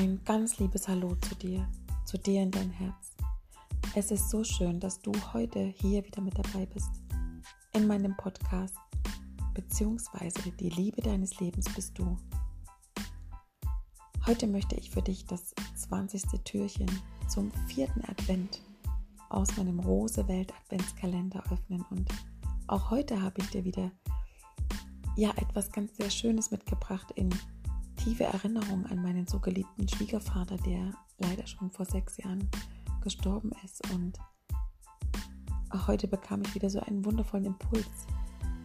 Ein ganz liebes Hallo zu dir, zu dir in dein Herz. Es ist so schön, dass du heute hier wieder mit dabei bist in meinem Podcast, beziehungsweise die Liebe deines Lebens bist du. Heute möchte ich für dich das 20. Türchen zum vierten Advent aus meinem Rose Welt Adventskalender öffnen und auch heute habe ich dir wieder ja etwas ganz sehr Schönes mitgebracht in tiefe Erinnerung an meinen so geliebten Schwiegervater, der leider schon vor sechs Jahren gestorben ist. Und auch heute bekam ich wieder so einen wundervollen Impuls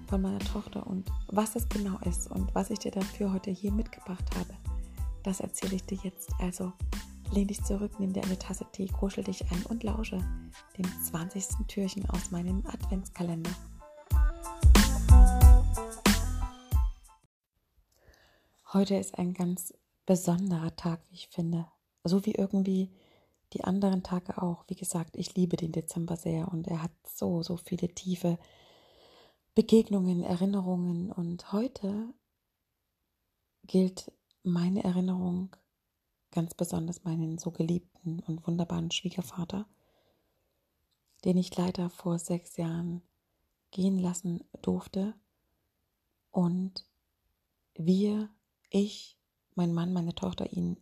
von meiner Tochter. Und was es genau ist und was ich dir dafür heute hier mitgebracht habe, das erzähle ich dir jetzt. Also lehn dich zurück, nimm dir eine Tasse Tee, kuschel dich ein und lausche dem 20. Türchen aus meinem Adventskalender. Heute ist ein ganz besonderer Tag, wie ich finde. So wie irgendwie die anderen Tage auch. Wie gesagt, ich liebe den Dezember sehr und er hat so, so viele tiefe Begegnungen, Erinnerungen. Und heute gilt meine Erinnerung ganz besonders meinen so geliebten und wunderbaren Schwiegervater, den ich leider vor sechs Jahren gehen lassen durfte. Und wir ich, mein Mann, meine Tochter ihn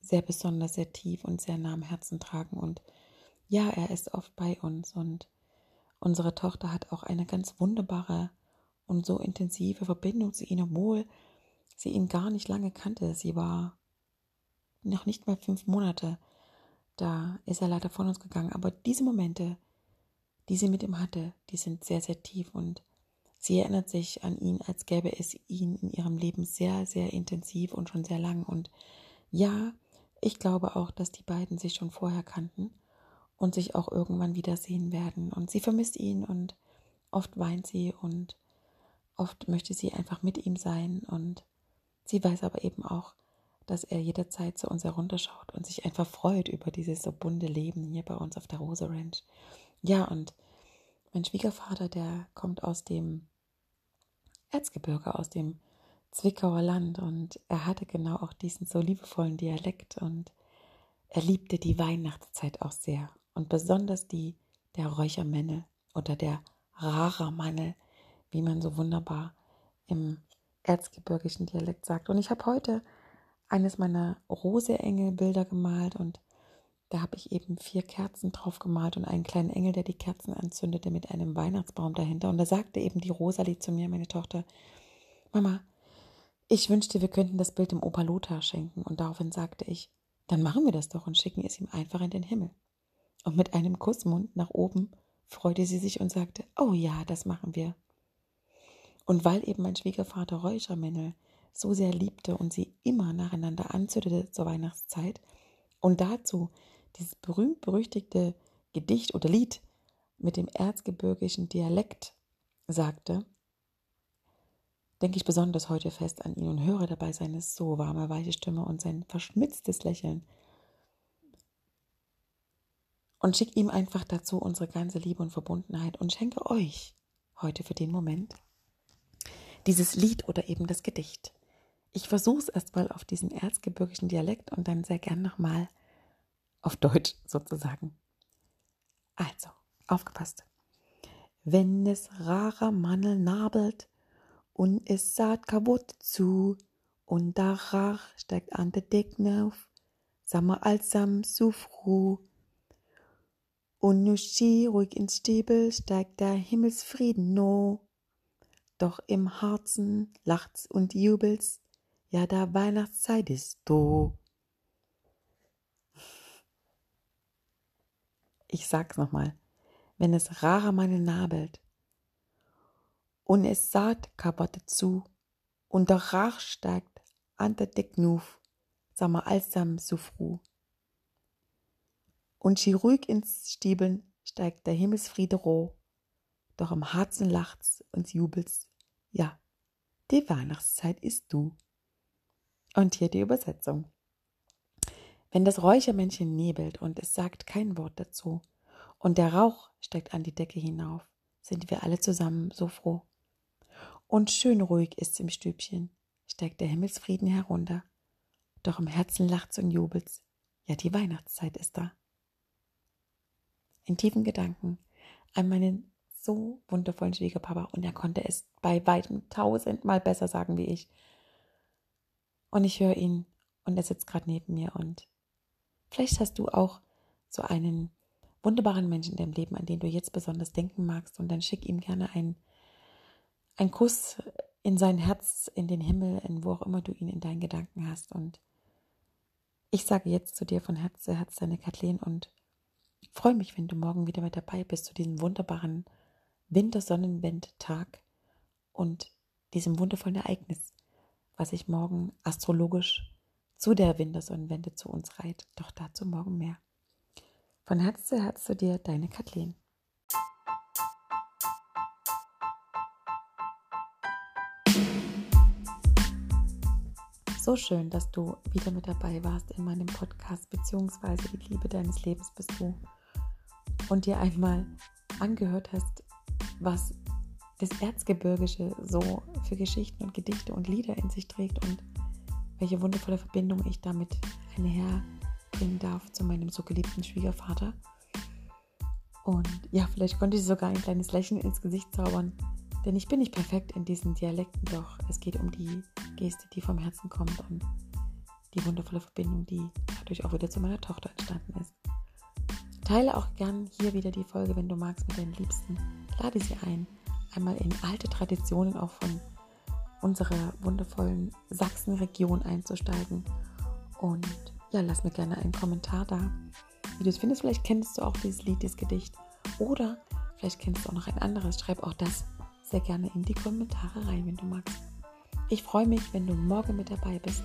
sehr besonders, sehr tief und sehr nah am Herzen tragen. Und ja, er ist oft bei uns und unsere Tochter hat auch eine ganz wunderbare und so intensive Verbindung zu ihm, obwohl sie ihn gar nicht lange kannte. Sie war noch nicht mal fünf Monate. Da ist er leider von uns gegangen. Aber diese Momente, die sie mit ihm hatte, die sind sehr, sehr tief und Sie erinnert sich an ihn, als gäbe es ihn in ihrem Leben sehr, sehr intensiv und schon sehr lang. Und ja, ich glaube auch, dass die beiden sich schon vorher kannten und sich auch irgendwann wiedersehen werden. Und sie vermisst ihn und oft weint sie und oft möchte sie einfach mit ihm sein. Und sie weiß aber eben auch, dass er jederzeit zu uns herunterschaut und sich einfach freut über dieses so bunte Leben hier bei uns auf der Rose Ranch. Ja, und mein Schwiegervater, der kommt aus dem Erzgebirge aus dem Zwickauer Land und er hatte genau auch diesen so liebevollen Dialekt und er liebte die Weihnachtszeit auch sehr und besonders die der Räuchermännel oder der Rarermannel, wie man so wunderbar im erzgebirgischen Dialekt sagt. Und ich habe heute eines meiner Rose-Engel-Bilder gemalt und da habe ich eben vier Kerzen drauf gemalt und einen kleinen Engel, der die Kerzen anzündete mit einem Weihnachtsbaum dahinter. Und da sagte eben die Rosalie zu mir, meine Tochter, Mama, ich wünschte, wir könnten das Bild dem Opa Lothar schenken. Und daraufhin sagte ich, dann machen wir das doch und schicken es ihm einfach in den Himmel. Und mit einem Kussmund nach oben freute sie sich und sagte, oh ja, das machen wir. Und weil eben mein Schwiegervater Räuchermännel so sehr liebte und sie immer nacheinander anzündete zur Weihnachtszeit und dazu dieses berühmt-berüchtigte Gedicht oder Lied mit dem erzgebirgischen Dialekt sagte, denke ich besonders heute fest an ihn und höre dabei seine so warme, weiche Stimme und sein verschmitztes Lächeln. Und schick ihm einfach dazu unsere ganze Liebe und Verbundenheit und schenke euch heute für den Moment dieses Lied oder eben das Gedicht. Ich versuche es erstmal auf diesen erzgebirgischen Dialekt und dann sehr gern nochmal auf Deutsch sozusagen. Also, aufgepasst. Wenn es rarer Mannel nabelt und es saat kaputt zu und der Rach steigt an der Decken auf, sammer alsam zu froh. Und nu schi ruhig ins Stiebel steigt der Himmelsfrieden no. Doch im Herzen lacht's und jubelt's, ja, da Weihnachtszeit ist do. Ich sag's nochmal. Wenn es rarer meine nabelt und es saat kabotte zu und der Rach steigt an der mal allsam so froh. Und schi ruhig ins Stiebeln steigt der Himmelsfriede roh, doch im Herzen lacht's und jubelt's, ja, die Weihnachtszeit ist du. Und hier die Übersetzung. Wenn das Räuchermännchen nebelt und es sagt kein Wort dazu und der Rauch steigt an die Decke hinauf, sind wir alle zusammen so froh. Und schön ruhig ist's im Stübchen, steigt der Himmelsfrieden herunter. doch im Herzen lacht's und jubelt's. Ja, die Weihnachtszeit ist da. In tiefen Gedanken an meinen so wundervollen Schwiegerpapa und er konnte es bei weitem tausendmal besser sagen wie ich. Und ich höre ihn und er sitzt gerade neben mir und vielleicht hast du auch so einen wunderbaren Menschen in deinem Leben, an den du jetzt besonders denken magst. Und dann schick ihm gerne einen, einen Kuss in sein Herz, in den Himmel, in wo auch immer du ihn in deinen Gedanken hast. Und ich sage jetzt zu dir von Herz zu Herz, deine Kathleen, und freue mich, wenn du morgen wieder mit dabei bist zu diesem wunderbaren Wintersonnenwendtag und diesem wundervollen Ereignis, was sich morgen astrologisch zu der Wintersonnenwende zu uns reiht. Doch dazu morgen mehr. Von Herz zu Herz zu dir, deine Kathleen. So schön, dass du wieder mit dabei warst in meinem Podcast, beziehungsweise die Liebe deines Lebens bist du. Und dir einmal angehört hast, was das Erzgebirgische so für Geschichten und Gedichte und Lieder in sich trägt und welche wundervolle Verbindung ich damit einherbringen darf zu meinem so geliebten Schwiegervater. Und ja, vielleicht konnte ich sogar ein kleines Lächeln ins Gesicht zaubern, denn ich bin nicht perfekt in diesen Dialekten, doch es geht um die Geste, die vom Herzen kommt und die wundervolle Verbindung, die dadurch auch wieder zu meiner Tochter entstanden ist. Teile auch gern hier wieder die Folge, wenn du magst, mit deinen Liebsten. Lade sie ein, einmal in alte Traditionen auch von unserer wundervollen Sachsenregion einzusteigen. Und ja, lass mir gerne einen Kommentar da, wie du es findest. Vielleicht kennst du auch dieses Lied, dieses Gedicht. Oder vielleicht kennst du auch noch ein anderes. Schreib auch das sehr gerne in die Kommentare rein, wenn du magst. Ich freue mich, wenn du morgen mit dabei bist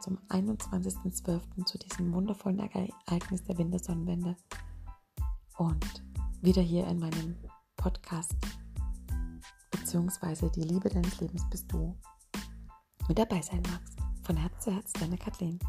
zum 21.12. zu diesem wundervollen Ereignis der Wintersonnenwende und wieder hier in meinem Podcast beziehungsweise die Liebe deines Lebens bist du mit dabei sein magst. Von Herz zu Herz, deine Kathleen.